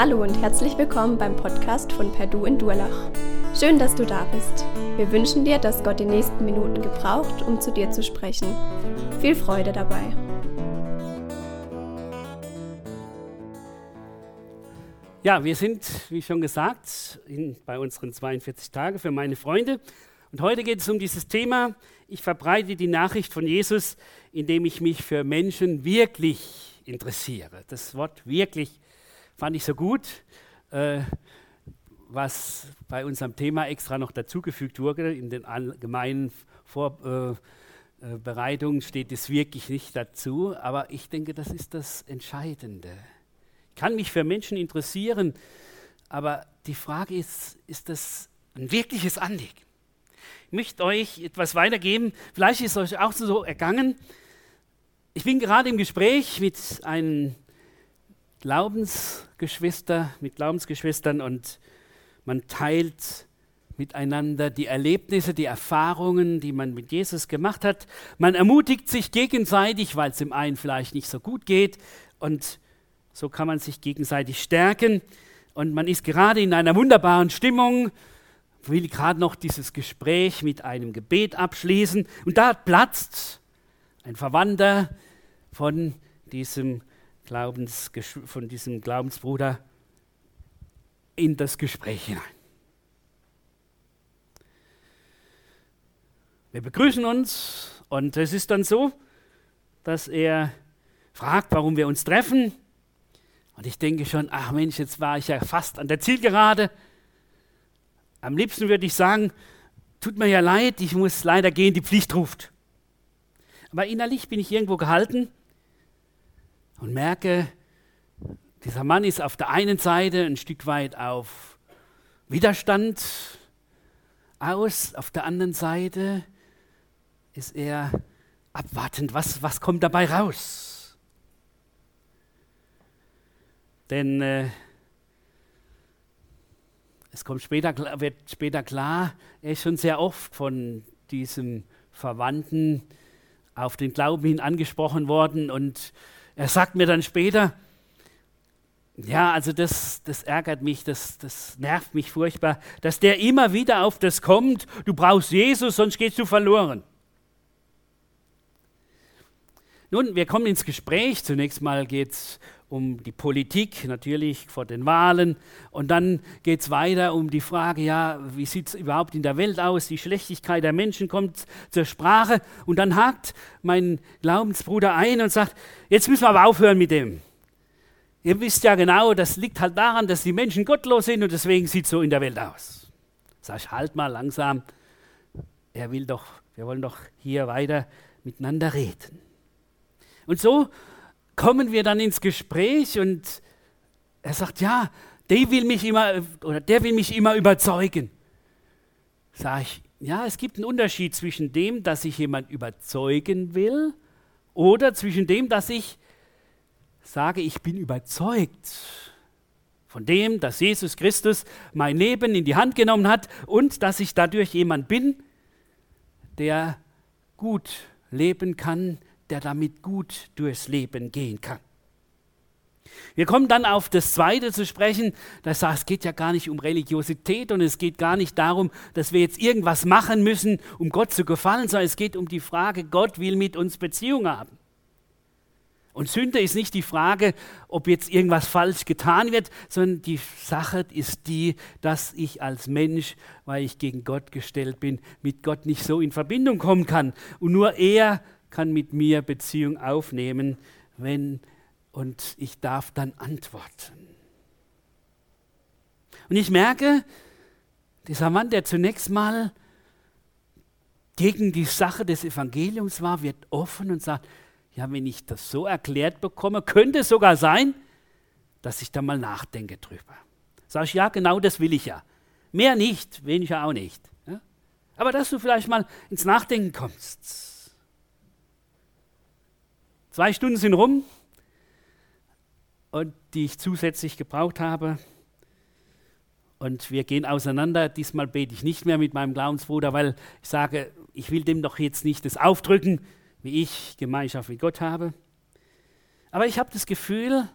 Hallo und herzlich willkommen beim Podcast von Perdu in Durlach. Schön, dass du da bist. Wir wünschen dir, dass Gott die nächsten Minuten gebraucht, um zu dir zu sprechen. Viel Freude dabei. Ja, wir sind, wie schon gesagt, in, bei unseren 42 Tagen für meine Freunde. Und heute geht es um dieses Thema, ich verbreite die Nachricht von Jesus, indem ich mich für Menschen wirklich interessiere. Das Wort wirklich fand ich so gut, äh, was bei unserem Thema extra noch dazugefügt wurde. In den allgemeinen Vorbereitungen äh, äh, steht es wirklich nicht dazu, aber ich denke, das ist das Entscheidende. Ich kann mich für Menschen interessieren, aber die Frage ist, ist das ein wirkliches Anliegen? Ich möchte euch etwas weitergeben. Vielleicht ist es euch auch so ergangen. Ich bin gerade im Gespräch mit einem Glaubensgeschwister, mit Glaubensgeschwistern und man teilt miteinander die Erlebnisse, die Erfahrungen, die man mit Jesus gemacht hat. Man ermutigt sich gegenseitig, weil es dem einen vielleicht nicht so gut geht. Und so kann man sich gegenseitig stärken. Und man ist gerade in einer wunderbaren Stimmung, will gerade noch dieses Gespräch mit einem Gebet abschließen. Und da platzt ein Verwandter von diesem Glaubens, von diesem Glaubensbruder in das Gespräch hinein. Wir begrüßen uns und es ist dann so, dass er fragt, warum wir uns treffen. Und ich denke schon, ach Mensch, jetzt war ich ja fast an der Zielgerade. Am liebsten würde ich sagen, tut mir ja leid, ich muss leider gehen, die Pflicht ruft. Aber innerlich bin ich irgendwo gehalten und merke, dieser Mann ist auf der einen Seite ein Stück weit auf Widerstand aus, auf der anderen Seite ist er abwartend, was, was kommt dabei raus. Denn äh, es kommt später, wird später klar, er ist schon sehr oft von diesem Verwandten auf den Glauben hin angesprochen worden und er sagt mir dann später, ja, also das, das ärgert mich, das, das nervt mich furchtbar, dass der immer wieder auf das kommt, du brauchst Jesus, sonst gehst du verloren. Nun, wir kommen ins Gespräch. Zunächst mal geht es um die Politik, natürlich vor den Wahlen. Und dann geht es weiter um die Frage, ja, wie sieht es überhaupt in der Welt aus? Die Schlechtigkeit der Menschen kommt zur Sprache. Und dann hakt mein Glaubensbruder ein und sagt, jetzt müssen wir aber aufhören mit dem. Ihr wisst ja genau, das liegt halt daran, dass die Menschen gottlos sind und deswegen sieht es so in der Welt aus. Sag ich, halt mal langsam. Er will doch, wir wollen doch hier weiter miteinander reden. Und so kommen wir dann ins Gespräch und er sagt, ja, der will mich immer, oder der will mich immer überzeugen. Sag ich, ja, es gibt einen Unterschied zwischen dem, dass ich jemand überzeugen will oder zwischen dem, dass ich sage, ich bin überzeugt von dem, dass Jesus Christus mein Leben in die Hand genommen hat und dass ich dadurch jemand bin, der gut leben kann, der damit gut durchs Leben gehen kann. Wir kommen dann auf das Zweite zu sprechen. Das heißt, es geht ja gar nicht um Religiosität und es geht gar nicht darum, dass wir jetzt irgendwas machen müssen, um Gott zu gefallen, sondern es geht um die Frage, Gott will mit uns Beziehung haben. Und Sünde ist nicht die Frage, ob jetzt irgendwas falsch getan wird, sondern die Sache ist die, dass ich als Mensch, weil ich gegen Gott gestellt bin, mit Gott nicht so in Verbindung kommen kann. Und nur er kann mit mir Beziehung aufnehmen, wenn und ich darf dann antworten. Und ich merke, dieser Mann, der zunächst mal gegen die Sache des Evangeliums war, wird offen und sagt, ja, wenn ich das so erklärt bekomme, könnte es sogar sein, dass ich da mal nachdenke drüber. Sag ich, ja, genau das will ich ja. Mehr nicht, weniger auch nicht. Ja? Aber dass du vielleicht mal ins Nachdenken kommst. Zwei Stunden sind rum und die ich zusätzlich gebraucht habe. Und wir gehen auseinander. Diesmal bete ich nicht mehr mit meinem Glaubensbruder, weil ich sage, ich will dem doch jetzt nicht das aufdrücken, wie ich Gemeinschaft mit Gott habe. Aber ich habe das Gefühl,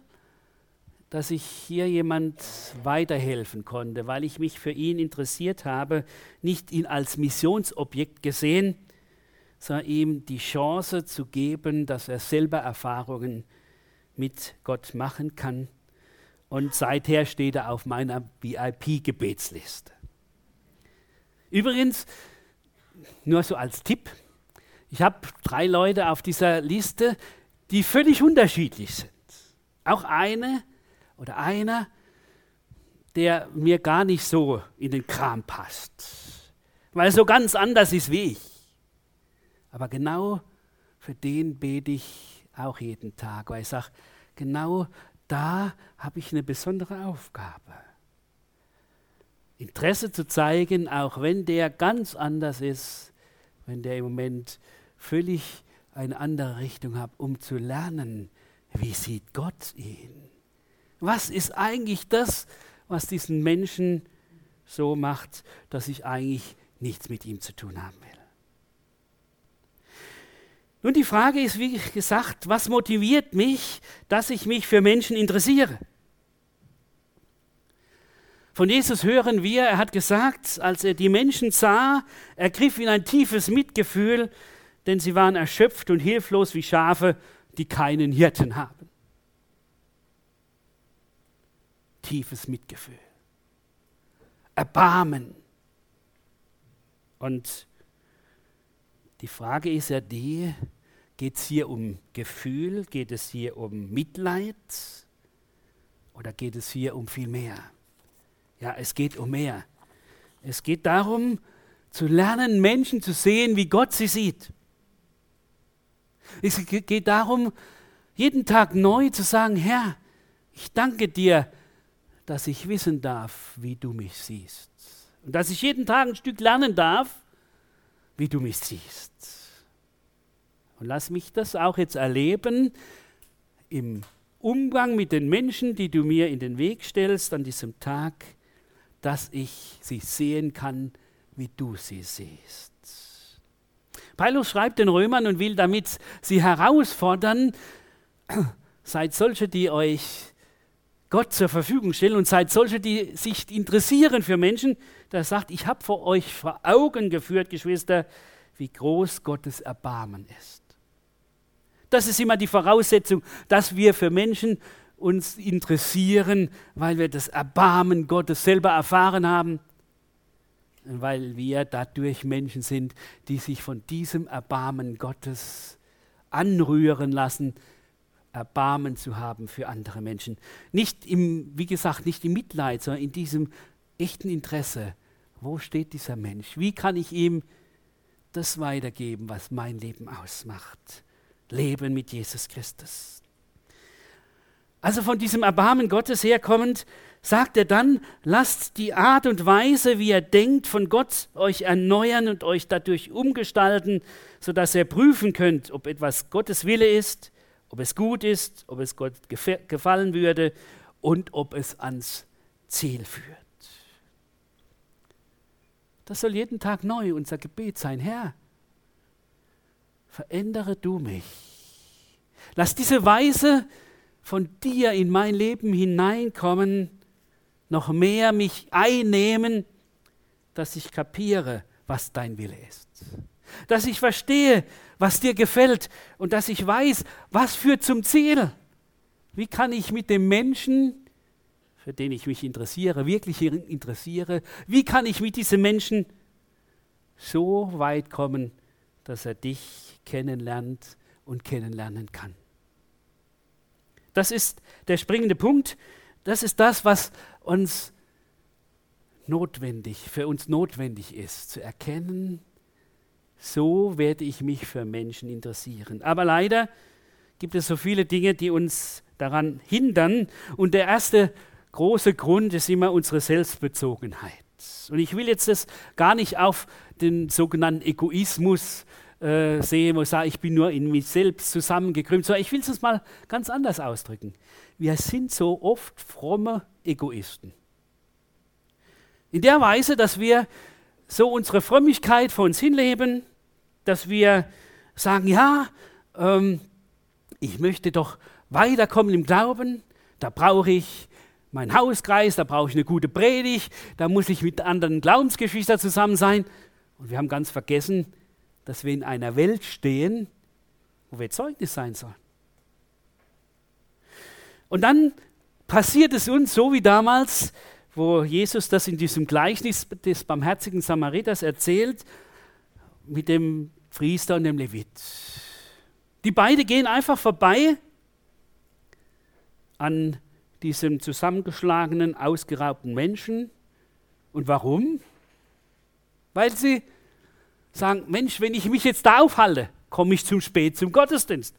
dass ich hier jemand weiterhelfen konnte, weil ich mich für ihn interessiert habe, nicht ihn als Missionsobjekt gesehen, sondern ihm die Chance zu geben, dass er selber Erfahrungen mit Gott machen kann. Und seither steht er auf meiner VIP-Gebetsliste. Übrigens, nur so als Tipp, ich habe drei Leute auf dieser Liste, die völlig unterschiedlich sind. Auch eine, oder einer, der mir gar nicht so in den Kram passt, weil er so ganz anders ist wie ich. Aber genau für den bete ich auch jeden Tag, weil ich sage, genau da habe ich eine besondere Aufgabe. Interesse zu zeigen, auch wenn der ganz anders ist, wenn der im Moment völlig eine andere Richtung hat, um zu lernen, wie sieht Gott ihn. Was ist eigentlich das, was diesen Menschen so macht, dass ich eigentlich nichts mit ihm zu tun haben will? Nun, die Frage ist, wie gesagt, was motiviert mich, dass ich mich für Menschen interessiere? Von Jesus hören wir, er hat gesagt, als er die Menschen sah, ergriff ihn ein tiefes Mitgefühl, denn sie waren erschöpft und hilflos wie Schafe, die keinen Hirten haben. tiefes Mitgefühl, Erbarmen. Und die Frage ist ja die, geht es hier um Gefühl, geht es hier um Mitleid oder geht es hier um viel mehr? Ja, es geht um mehr. Es geht darum, zu lernen, Menschen zu sehen, wie Gott sie sieht. Es geht darum, jeden Tag neu zu sagen, Herr, ich danke dir, dass ich wissen darf, wie du mich siehst. Und dass ich jeden Tag ein Stück lernen darf, wie du mich siehst. Und lass mich das auch jetzt erleben im Umgang mit den Menschen, die du mir in den Weg stellst an diesem Tag, dass ich sie sehen kann, wie du sie siehst. Paulus schreibt den Römern und will damit sie herausfordern, seid solche, die euch Gott zur Verfügung stellen und seid solche, die sich interessieren für Menschen, der sagt, ich habe vor euch vor Augen geführt, Geschwister, wie groß Gottes Erbarmen ist. Das ist immer die Voraussetzung, dass wir für Menschen uns interessieren, weil wir das Erbarmen Gottes selber erfahren haben, weil wir dadurch Menschen sind, die sich von diesem Erbarmen Gottes anrühren lassen, Erbarmen zu haben für andere Menschen. Nicht im, wie gesagt, nicht im Mitleid, sondern in diesem echten Interesse. Wo steht dieser Mensch? Wie kann ich ihm das weitergeben, was mein Leben ausmacht? Leben mit Jesus Christus. Also von diesem Erbarmen Gottes herkommend, sagt er dann, lasst die Art und Weise, wie ihr denkt, von Gott euch erneuern und euch dadurch umgestalten, sodass ihr prüfen könnt, ob etwas Gottes Wille ist, ob es gut ist, ob es Gott gefallen würde und ob es ans Ziel führt. Das soll jeden Tag neu unser Gebet sein. Herr, verändere du mich. Lass diese Weise von dir in mein Leben hineinkommen, noch mehr mich einnehmen, dass ich kapiere, was dein Wille ist. Dass ich verstehe, was dir gefällt und dass ich weiß, was führt zum Ziel. Wie kann ich mit dem Menschen, für den ich mich interessiere, wirklich interessiere, wie kann ich mit diesem Menschen so weit kommen, dass er dich kennenlernt und kennenlernen kann. Das ist der springende Punkt. Das ist das, was uns notwendig, für uns notwendig ist, zu erkennen, so werde ich mich für Menschen interessieren. Aber leider gibt es so viele Dinge, die uns daran hindern. Und der erste große Grund ist immer unsere Selbstbezogenheit. Und ich will jetzt das gar nicht auf den sogenannten Egoismus äh, sehen, wo ich sage, ich bin nur in mich selbst zusammengekrümmt, sondern ich will es mal ganz anders ausdrücken. Wir sind so oft fromme Egoisten. In der Weise, dass wir so unsere Frömmigkeit vor uns hinleben, dass wir sagen, ja, ähm, ich möchte doch weiterkommen im Glauben, da brauche ich meinen Hauskreis, da brauche ich eine gute Predigt, da muss ich mit anderen Glaubensgeschwistern zusammen sein. Und wir haben ganz vergessen, dass wir in einer Welt stehen, wo wir Zeugnis sein sollen. Und dann passiert es uns so wie damals, wo Jesus das in diesem Gleichnis des barmherzigen Samariters erzählt, mit dem Priester und dem Levit. Die beiden gehen einfach vorbei an diesem zusammengeschlagenen, ausgeraubten Menschen. Und warum? Weil sie sagen, Mensch, wenn ich mich jetzt da aufhalte, komme ich zum spät zum Gottesdienst.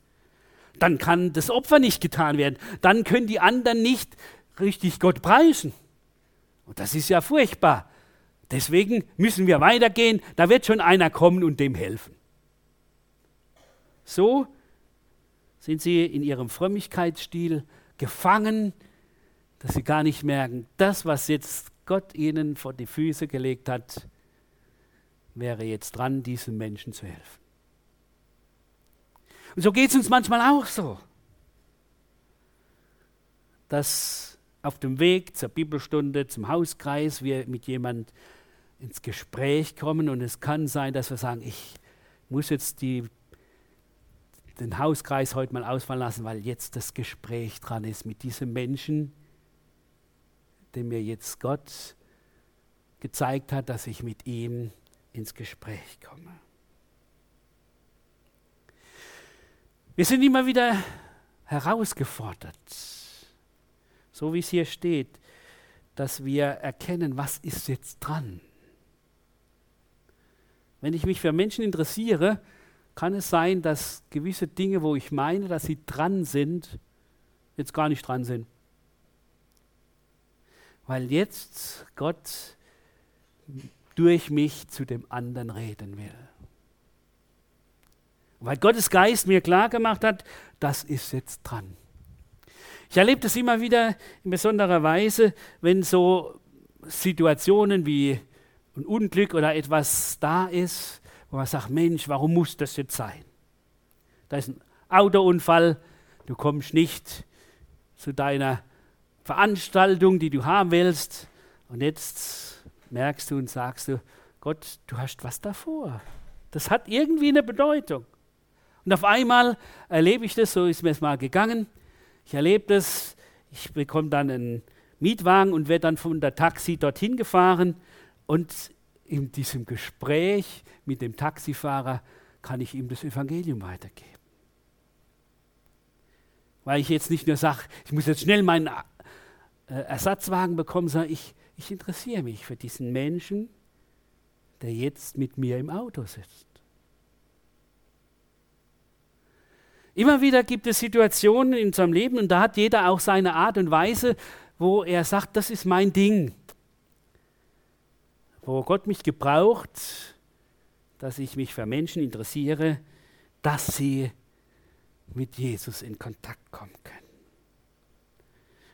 Dann kann das Opfer nicht getan werden. Dann können die anderen nicht richtig Gott preisen. Und das ist ja furchtbar. Deswegen müssen wir weitergehen. Da wird schon einer kommen und dem helfen. So sind sie in ihrem Frömmigkeitsstil gefangen, dass sie gar nicht merken, das, was jetzt Gott ihnen vor die Füße gelegt hat, wäre jetzt dran, diesen Menschen zu helfen. Und so geht es uns manchmal auch so, dass auf dem Weg zur Bibelstunde, zum Hauskreis, wir mit jemand ins Gespräch kommen und es kann sein, dass wir sagen, ich muss jetzt die, den Hauskreis heute mal ausfallen lassen, weil jetzt das Gespräch dran ist mit diesem Menschen, dem mir jetzt Gott gezeigt hat, dass ich mit ihm ins Gespräch komme. Wir sind immer wieder herausgefordert, so wie es hier steht, dass wir erkennen, was ist jetzt dran. Wenn ich mich für Menschen interessiere, kann es sein, dass gewisse Dinge, wo ich meine, dass sie dran sind, jetzt gar nicht dran sind. Weil jetzt Gott durch mich zu dem anderen reden will. Weil Gottes Geist mir klar gemacht hat, das ist jetzt dran. Ich erlebe das immer wieder in besonderer Weise, wenn so Situationen wie ein Unglück oder etwas da ist, wo man sagt, Mensch, warum muss das jetzt sein? Da ist ein Autounfall, du kommst nicht zu deiner Veranstaltung, die du haben willst, und jetzt merkst du und sagst du, Gott, du hast was davor. Das hat irgendwie eine Bedeutung. Und auf einmal erlebe ich das, so ist mir es mal gegangen. Ich erlebe das, ich bekomme dann einen Mietwagen und werde dann von der Taxi dorthin gefahren und in diesem Gespräch mit dem Taxifahrer kann ich ihm das Evangelium weitergeben. Weil ich jetzt nicht nur sage, ich muss jetzt schnell meinen äh, Ersatzwagen bekommen, sondern ich, ich interessiere mich für diesen Menschen, der jetzt mit mir im Auto sitzt. Immer wieder gibt es Situationen in unserem Leben und da hat jeder auch seine Art und Weise, wo er sagt, das ist mein Ding wo Gott mich gebraucht, dass ich mich für Menschen interessiere, dass sie mit Jesus in Kontakt kommen können.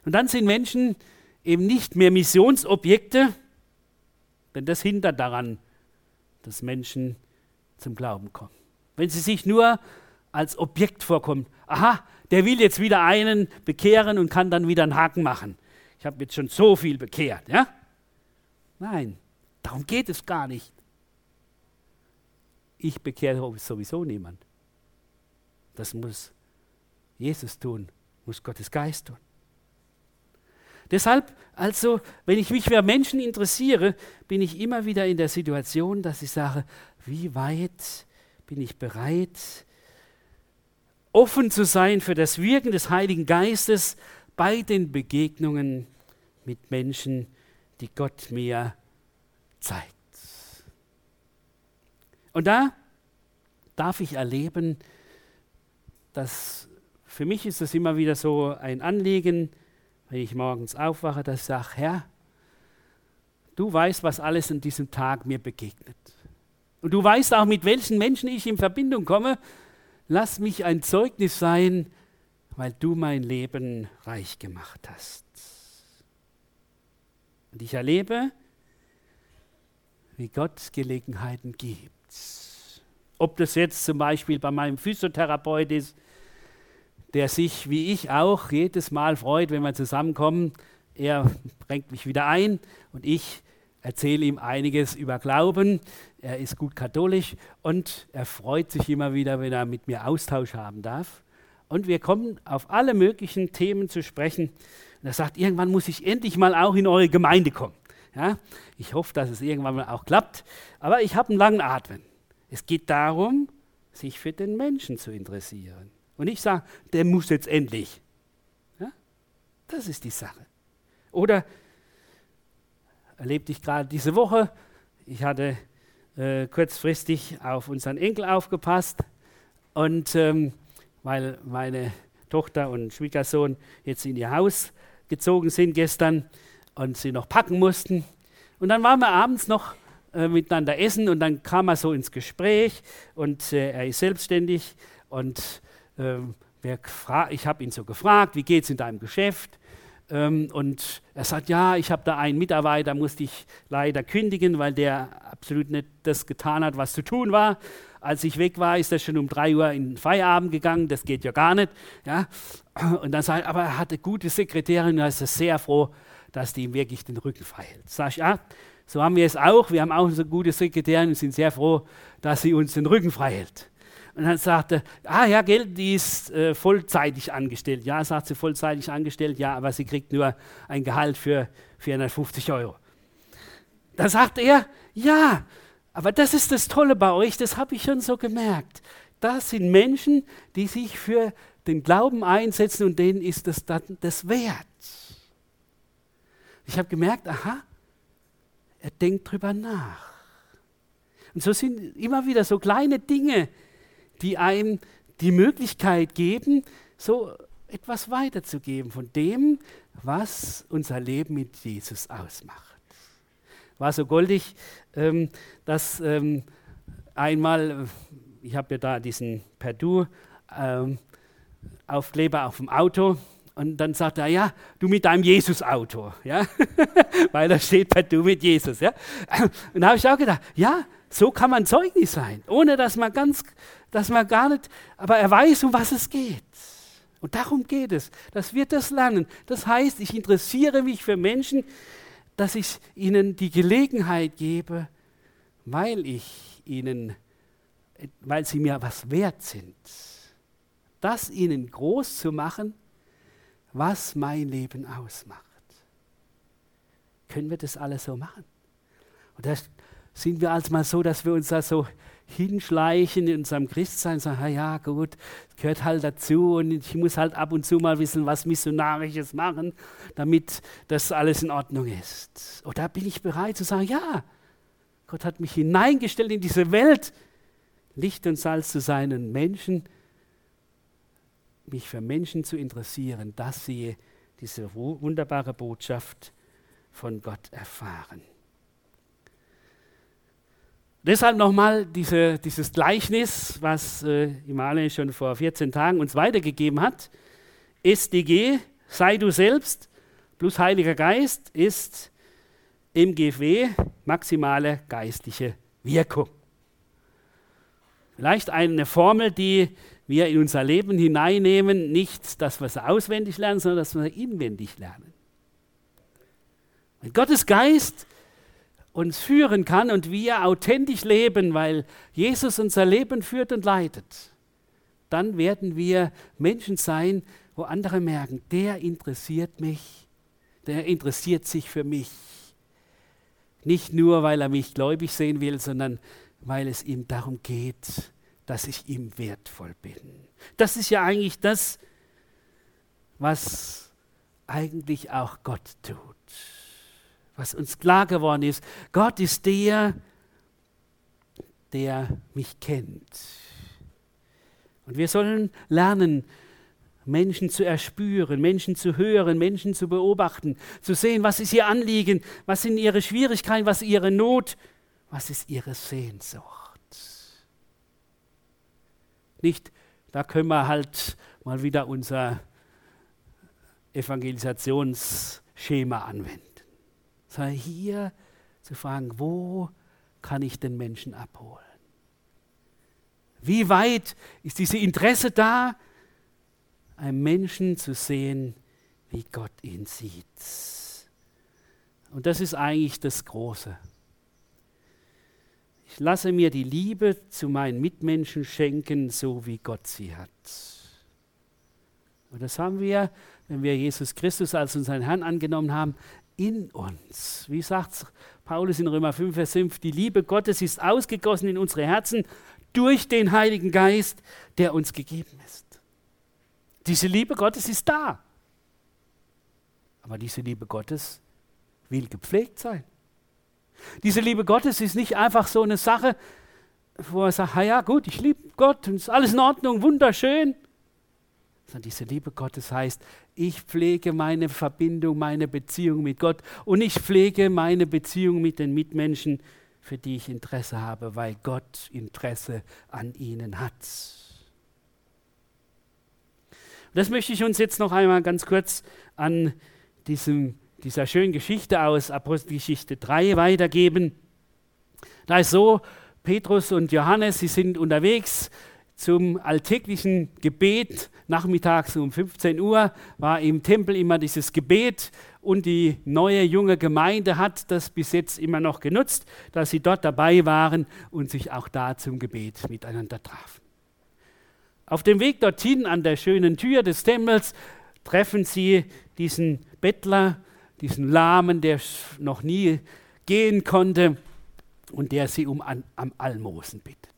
Und dann sind Menschen eben nicht mehr Missionsobjekte, denn das hindert daran, dass Menschen zum Glauben kommen. Wenn sie sich nur als Objekt vorkommen, aha, der will jetzt wieder einen bekehren und kann dann wieder einen Haken machen. Ich habe jetzt schon so viel bekehrt, ja? Nein, Darum geht es gar nicht. Ich bekehre sowieso niemand. Das muss Jesus tun, muss Gottes Geist tun. Deshalb, also, wenn ich mich für Menschen interessiere, bin ich immer wieder in der Situation, dass ich sage, wie weit bin ich bereit, offen zu sein für das Wirken des Heiligen Geistes bei den Begegnungen mit Menschen, die Gott mir Zeit. Und da darf ich erleben, dass für mich ist es immer wieder so ein Anliegen, wenn ich morgens aufwache, dass ich sage, Herr, du weißt, was alles an diesem Tag mir begegnet. Und du weißt auch, mit welchen Menschen ich in Verbindung komme. Lass mich ein Zeugnis sein, weil du mein Leben reich gemacht hast. Und ich erlebe, wie Gott Gelegenheiten gibt. Ob das jetzt zum Beispiel bei meinem Physiotherapeut ist, der sich wie ich auch jedes Mal freut, wenn wir zusammenkommen. er bringt mich wieder ein und ich erzähle ihm einiges über Glauben. Er ist gut katholisch und er freut sich immer wieder, wenn er mit mir Austausch haben darf. Und wir kommen auf alle möglichen Themen zu sprechen. Und er sagt, irgendwann muss ich endlich mal auch in eure Gemeinde kommen. Ja, ich hoffe, dass es irgendwann mal auch klappt. Aber ich habe einen langen Atmen. Es geht darum, sich für den Menschen zu interessieren. Und ich sage, der muss jetzt endlich. Ja? Das ist die Sache. Oder erlebte ich gerade diese Woche, ich hatte äh, kurzfristig auf unseren Enkel aufgepasst und ähm, weil meine Tochter und Schwiegersohn jetzt in ihr Haus gezogen sind gestern und sie noch packen mussten. Und dann waren wir abends noch äh, miteinander essen und dann kam er so ins Gespräch und äh, er ist selbstständig und äh, ich habe ihn so gefragt, wie geht es in deinem Geschäft? Ähm, und er sagt, ja, ich habe da einen Mitarbeiter, musste ich leider kündigen, weil der absolut nicht das getan hat, was zu tun war. Als ich weg war, ist er schon um drei Uhr in den Feierabend gegangen, das geht ja gar nicht. Ja? Und dann sagt er, aber er hatte gute Sekretärin, da ist er sehr froh, dass die ihm wirklich den Rücken frei hält. Sag ich, ja, so haben wir es auch. Wir haben auch so gute Sekretärin und sind sehr froh, dass sie uns den Rücken frei hält. Und dann sagte, ah ja, Geld, die ist äh, vollzeitig angestellt. Ja, sagt sie, vollzeitig angestellt, ja, aber sie kriegt nur ein Gehalt für 450 Euro. Da sagt er, ja, aber das ist das Tolle bei euch, das habe ich schon so gemerkt. Das sind Menschen, die sich für den Glauben einsetzen und denen ist das dann das wert. Ich habe gemerkt, aha, er denkt drüber nach. Und so sind immer wieder so kleine Dinge, die einem die Möglichkeit geben, so etwas weiterzugeben von dem, was unser Leben mit Jesus ausmacht. War so goldig, ähm, dass ähm, einmal, ich habe ja da diesen Perdu ähm, Aufkleber auf dem Auto und dann sagt er, ja, du mit deinem Jesus-Auto, ja, weil da steht Perdu mit Jesus, ja. Und da habe ich auch gedacht, ja, so kann man Zeugnis sein, ohne dass man ganz, dass man gar nicht, aber er weiß, um was es geht. Und darum geht es, dass wir das lernen. Das heißt, ich interessiere mich für Menschen, dass ich ihnen die Gelegenheit gebe, weil ich ihnen, weil sie mir was wert sind, das ihnen groß zu machen, was mein Leben ausmacht. Können wir das alles so machen? Und das, sind wir als mal so, dass wir uns da so hinschleichen in unserem Christsein, sagen, ja gut, gehört halt dazu und ich muss halt ab und zu mal wissen, was Missionarisches machen, damit das alles in Ordnung ist. Oder bin ich bereit zu sagen, ja, Gott hat mich hineingestellt in diese Welt, Licht und Salz zu sein und Menschen, mich für Menschen zu interessieren, dass sie diese wunderbare Botschaft von Gott erfahren. Deshalb nochmal diese, dieses Gleichnis, was äh, Imale schon vor 14 Tagen uns weitergegeben hat. SDG, sei du selbst, plus Heiliger Geist ist MGW, maximale geistliche Wirkung. Vielleicht eine Formel, die wir in unser Leben hineinnehmen, nicht, dass wir sie auswendig lernen, sondern dass wir inwendig lernen. Wenn Gottes Geist uns führen kann und wir authentisch leben, weil Jesus unser Leben führt und leitet, dann werden wir Menschen sein, wo andere merken, der interessiert mich, der interessiert sich für mich. Nicht nur, weil er mich gläubig sehen will, sondern weil es ihm darum geht, dass ich ihm wertvoll bin. Das ist ja eigentlich das, was eigentlich auch Gott tut was uns klar geworden ist. Gott ist der, der mich kennt. Und wir sollen lernen, Menschen zu erspüren, Menschen zu hören, Menschen zu beobachten, zu sehen, was ist ihr Anliegen, was sind ihre Schwierigkeiten, was ist ihre Not, was ist ihre Sehnsucht. Nicht, da können wir halt mal wieder unser Evangelisationsschema anwenden sondern hier zu fragen, wo kann ich den Menschen abholen? Wie weit ist dieses Interesse da, einen Menschen zu sehen, wie Gott ihn sieht? Und das ist eigentlich das Große. Ich lasse mir die Liebe zu meinen Mitmenschen schenken, so wie Gott sie hat. Und das haben wir, wenn wir Jesus Christus als unseren Herrn angenommen haben, in uns. Wie sagt Paulus in Römer 5, Vers 5, die Liebe Gottes ist ausgegossen in unsere Herzen durch den Heiligen Geist, der uns gegeben ist. Diese Liebe Gottes ist da. Aber diese Liebe Gottes will gepflegt sein. Diese Liebe Gottes ist nicht einfach so eine Sache, wo er sagt, ja gut, ich liebe Gott und ist alles in Ordnung, wunderschön. Sondern diese Liebe Gottes heißt, ich pflege meine Verbindung, meine Beziehung mit Gott und ich pflege meine Beziehung mit den Mitmenschen, für die ich Interesse habe, weil Gott Interesse an ihnen hat. Das möchte ich uns jetzt noch einmal ganz kurz an diesem dieser schönen Geschichte aus Apostelgeschichte 3 weitergeben. Da ist so, Petrus und Johannes, sie sind unterwegs zum alltäglichen Gebet. Nachmittags um 15 Uhr war im Tempel immer dieses Gebet und die neue junge Gemeinde hat das bis jetzt immer noch genutzt, dass sie dort dabei waren und sich auch da zum Gebet miteinander trafen. Auf dem Weg dorthin an der schönen Tür des Tempels treffen sie diesen Bettler, diesen Lahmen, der noch nie gehen konnte und der sie um am Almosen bittet.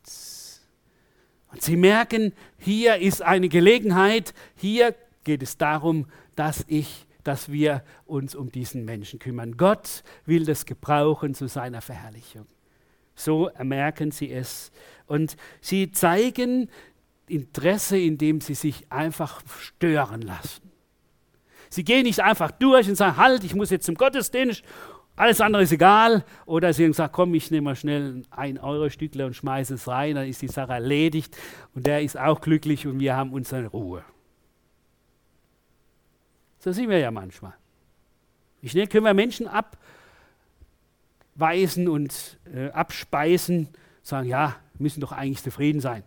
Und sie merken, hier ist eine Gelegenheit, hier geht es darum, dass ich, dass wir uns um diesen Menschen kümmern. Gott will das gebrauchen zu seiner Verherrlichung. So merken sie es. Und sie zeigen Interesse, indem sie sich einfach stören lassen. Sie gehen nicht einfach durch und sagen, halt, ich muss jetzt zum Gottesdienst, alles andere ist egal. Oder sie sagen, komm, ich nehme mal schnell ein Euro-Stückle und schmeiße es rein, dann ist die Sache erledigt und der ist auch glücklich und wir haben unsere Ruhe. So sind wir ja manchmal. Wie schnell können wir Menschen abweisen und äh, abspeisen, sagen, ja, müssen doch eigentlich zufrieden sein.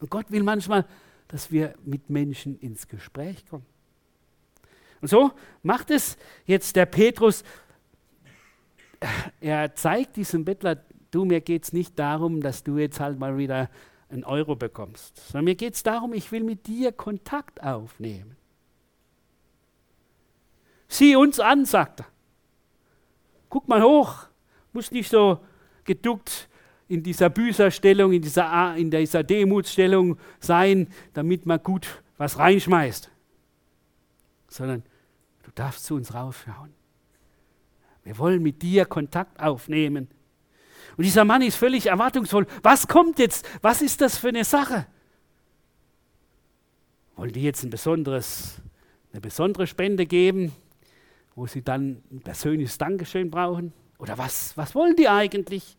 Und Gott will manchmal, dass wir mit Menschen ins Gespräch kommen. Und so macht es jetzt der Petrus. Er zeigt diesem Bettler, du, mir geht es nicht darum, dass du jetzt halt mal wieder einen Euro bekommst, sondern mir geht es darum, ich will mit dir Kontakt aufnehmen. Sieh uns an, sagt er. Guck mal hoch, muss nicht so geduckt in dieser Büßerstellung, in dieser, in dieser Demutsstellung sein, damit man gut was reinschmeißt sondern du darfst zu uns raufschauen. Wir wollen mit dir Kontakt aufnehmen. Und dieser Mann ist völlig erwartungsvoll. Was kommt jetzt? Was ist das für eine Sache? Wollen die jetzt ein besonderes, eine besondere Spende geben, wo sie dann ein persönliches Dankeschön brauchen? Oder was, was wollen die eigentlich?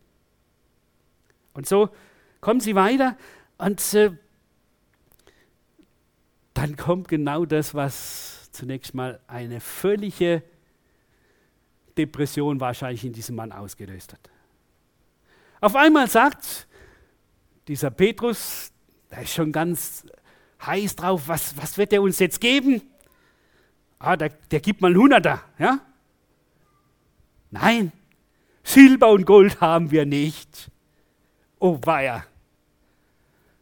Und so kommen sie weiter und äh, dann kommt genau das, was zunächst mal eine völlige Depression wahrscheinlich in diesem Mann ausgelöst hat. Auf einmal sagt dieser Petrus, der ist schon ganz heiß drauf, was, was wird er uns jetzt geben? Ah, der, der gibt mal einen Hunderter, ja? Nein, Silber und Gold haben wir nicht. Oh weia.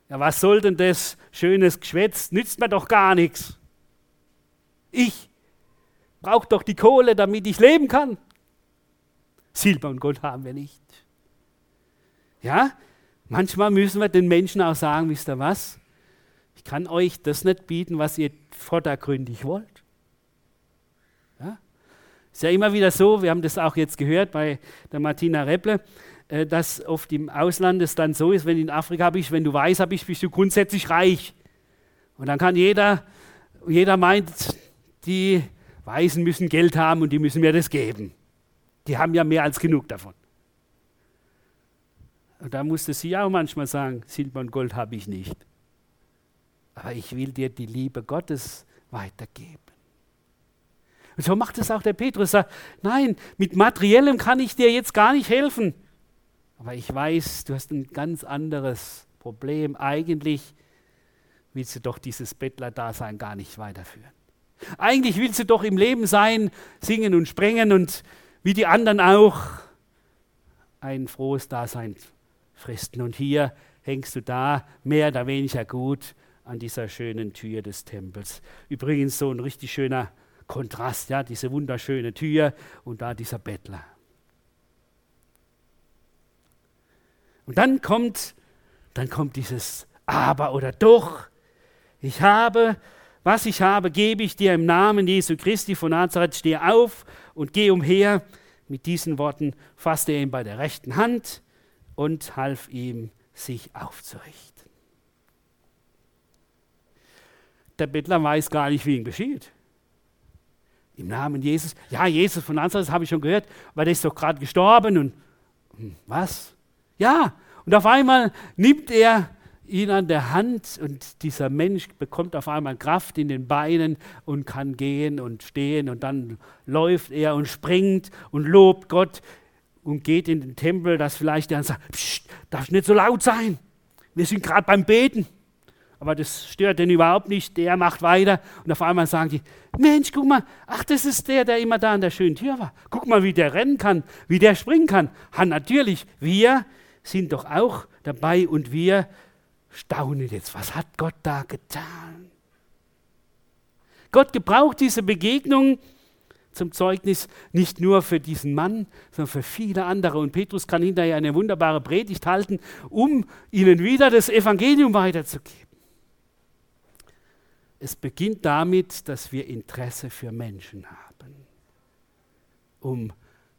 Ja, was soll denn das schönes Geschwätz? Nützt mir doch gar nichts. Ich brauche doch die Kohle, damit ich leben kann. Silber und Gold haben wir nicht. Ja, manchmal müssen wir den Menschen auch sagen, wisst ihr was? Ich kann euch das nicht bieten, was ihr vordergründig wollt. Ja? Ist ja immer wieder so, wir haben das auch jetzt gehört bei der Martina Repple, äh, dass oft im Ausland es dann so ist, wenn du in Afrika bist, wenn du weiß bist, bist du grundsätzlich reich. Und dann kann jeder, jeder meint, die Weisen müssen Geld haben und die müssen mir das geben. Die haben ja mehr als genug davon. Und da musste sie auch manchmal sagen, Silber und Gold habe ich nicht. Aber ich will dir die Liebe Gottes weitergeben. Und so macht es auch der Petrus. Sagt, nein, mit materiellem kann ich dir jetzt gar nicht helfen. Aber ich weiß, du hast ein ganz anderes Problem. Eigentlich willst du doch dieses Bettler-Dasein gar nicht weiterführen. Eigentlich willst du doch im Leben sein, singen und sprengen und wie die anderen auch ein frohes Dasein fristen. Und hier hängst du da mehr oder weniger gut an dieser schönen Tür des Tempels. Übrigens so ein richtig schöner Kontrast, ja, diese wunderschöne Tür und da dieser Bettler. Und dann kommt, dann kommt dieses Aber oder doch. Ich habe, was ich habe, gebe ich dir im Namen Jesu Christi von Nazareth. Steh auf und geh umher. Mit diesen Worten fasste er ihn bei der rechten Hand und half ihm, sich aufzurichten. Der Bettler weiß gar nicht, wie ihm geschieht. Im Namen Jesus. Ja, Jesus von Nazareth habe ich schon gehört, weil der ist doch gerade gestorben und hm, was? Ja, und auf einmal nimmt er ihn an der Hand und dieser Mensch bekommt auf einmal Kraft in den Beinen und kann gehen und stehen und dann läuft er und springt und lobt Gott und geht in den Tempel, dass vielleicht der sagt, Psst, darf nicht so laut sein, wir sind gerade beim Beten. Aber das stört den überhaupt nicht, der macht weiter und auf einmal sagen die, Mensch, guck mal, ach, das ist der, der immer da an der schönen Tür war. Guck mal, wie der rennen kann, wie der springen kann. Ha, natürlich, wir sind doch auch dabei und wir staunen jetzt, was hat Gott da getan? Gott gebraucht diese Begegnung zum Zeugnis nicht nur für diesen Mann, sondern für viele andere. Und Petrus kann hinterher eine wunderbare Predigt halten, um ihnen wieder das Evangelium weiterzugeben. Es beginnt damit, dass wir Interesse für Menschen haben, um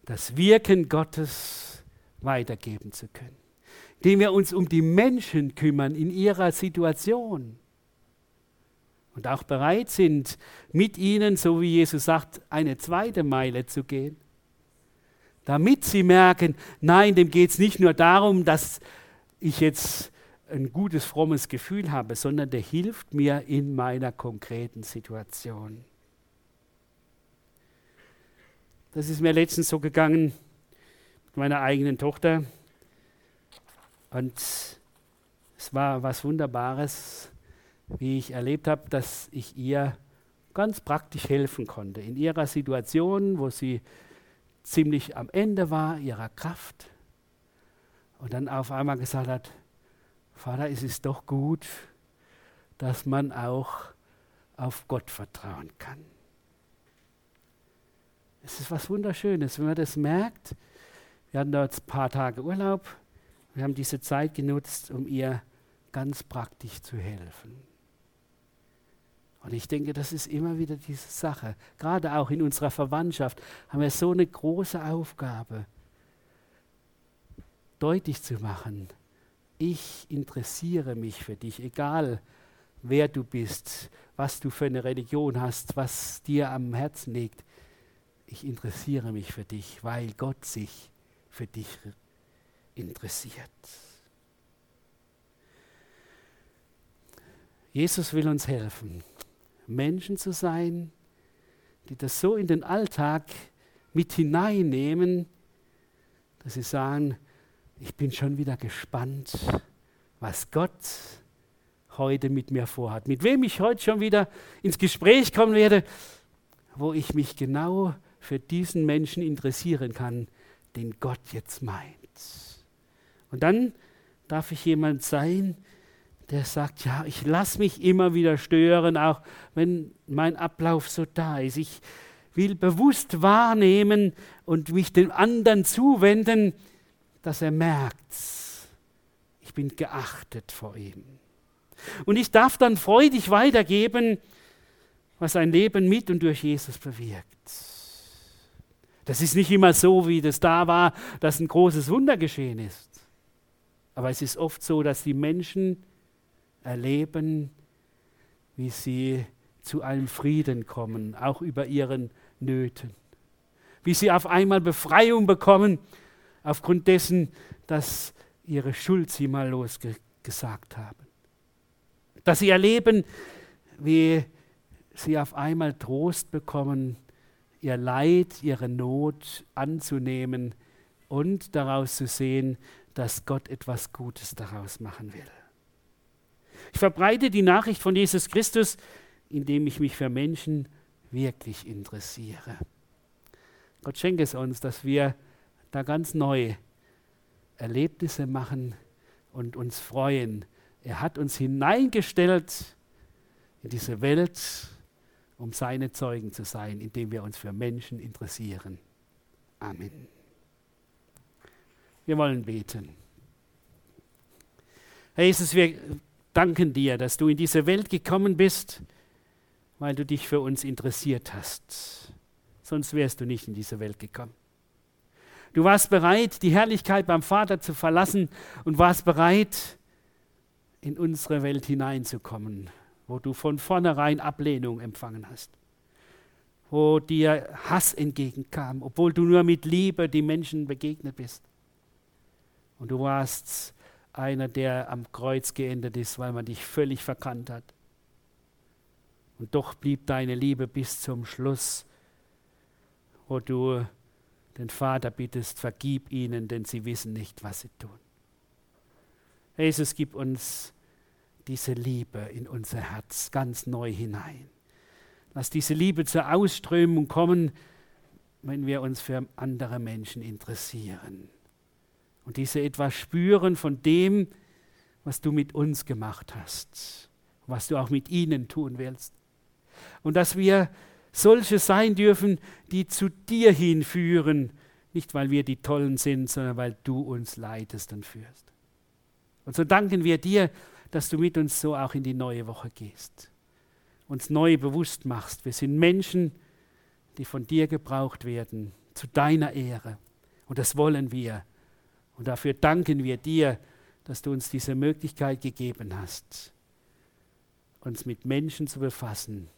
das Wirken Gottes weitergeben zu können. Indem wir uns um die Menschen kümmern in ihrer Situation und auch bereit sind, mit ihnen, so wie Jesus sagt, eine zweite Meile zu gehen. Damit sie merken, nein, dem geht es nicht nur darum, dass ich jetzt ein gutes, frommes Gefühl habe, sondern der hilft mir in meiner konkreten Situation. Das ist mir letztens so gegangen mit meiner eigenen Tochter. Und es war was Wunderbares, wie ich erlebt habe, dass ich ihr ganz praktisch helfen konnte in ihrer Situation, wo sie ziemlich am Ende war, ihrer Kraft. Und dann auf einmal gesagt hat, Vater, es ist doch gut, dass man auch auf Gott vertrauen kann. Es ist was Wunderschönes, wenn man das merkt. Wir hatten dort ein paar Tage Urlaub. Wir haben diese Zeit genutzt, um ihr ganz praktisch zu helfen. Und ich denke, das ist immer wieder diese Sache. Gerade auch in unserer Verwandtschaft haben wir so eine große Aufgabe, deutlich zu machen, ich interessiere mich für dich, egal wer du bist, was du für eine Religion hast, was dir am Herzen liegt. Ich interessiere mich für dich, weil Gott sich für dich interessiert. Jesus will uns helfen, Menschen zu sein, die das so in den Alltag mit hineinnehmen, dass sie sagen, ich bin schon wieder gespannt, was Gott heute mit mir vorhat. Mit wem ich heute schon wieder ins Gespräch kommen werde, wo ich mich genau für diesen Menschen interessieren kann, den Gott jetzt meint. Und dann darf ich jemand sein, der sagt, ja, ich lasse mich immer wieder stören, auch wenn mein Ablauf so da ist. Ich will bewusst wahrnehmen und mich dem anderen zuwenden, dass er merkt, ich bin geachtet vor ihm. Und ich darf dann freudig weitergeben, was ein Leben mit und durch Jesus bewirkt. Das ist nicht immer so, wie das da war, dass ein großes Wunder geschehen ist. Aber es ist oft so, dass die Menschen erleben, wie sie zu einem Frieden kommen, auch über ihren Nöten. Wie sie auf einmal Befreiung bekommen aufgrund dessen, dass ihre Schuld sie mal losgesagt haben. Dass sie erleben, wie sie auf einmal Trost bekommen, ihr Leid, ihre Not anzunehmen und daraus zu sehen, dass Gott etwas Gutes daraus machen will. Ich verbreite die Nachricht von Jesus Christus, indem ich mich für Menschen wirklich interessiere. Gott schenke es uns, dass wir da ganz neu Erlebnisse machen und uns freuen. Er hat uns hineingestellt in diese Welt, um seine Zeugen zu sein, indem wir uns für Menschen interessieren. Amen. Wir wollen beten. Herr Jesus, wir danken dir, dass du in diese Welt gekommen bist, weil du dich für uns interessiert hast. Sonst wärst du nicht in diese Welt gekommen. Du warst bereit, die Herrlichkeit beim Vater zu verlassen und warst bereit, in unsere Welt hineinzukommen, wo du von vornherein Ablehnung empfangen hast, wo dir Hass entgegenkam, obwohl du nur mit Liebe die Menschen begegnet bist. Und du warst einer, der am Kreuz geendet ist, weil man dich völlig verkannt hat. Und doch blieb deine Liebe bis zum Schluss, wo du den Vater bittest, vergib ihnen, denn sie wissen nicht, was sie tun. Jesus, gib uns diese Liebe in unser Herz ganz neu hinein. Lass diese Liebe zur Ausströmung kommen, wenn wir uns für andere Menschen interessieren. Und diese etwas spüren von dem, was du mit uns gemacht hast, was du auch mit ihnen tun willst. Und dass wir solche sein dürfen, die zu dir hinführen, nicht weil wir die Tollen sind, sondern weil du uns leitest und führst. Und so danken wir dir, dass du mit uns so auch in die neue Woche gehst, uns neu bewusst machst. Wir sind Menschen, die von dir gebraucht werden, zu deiner Ehre. Und das wollen wir. Und dafür danken wir dir, dass du uns diese Möglichkeit gegeben hast, uns mit Menschen zu befassen,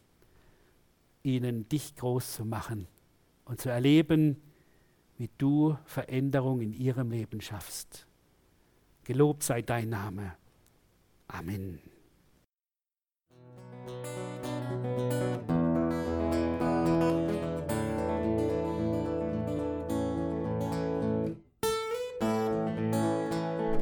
ihnen dich groß zu machen und zu erleben, wie du Veränderung in ihrem Leben schaffst. Gelobt sei dein Name. Amen.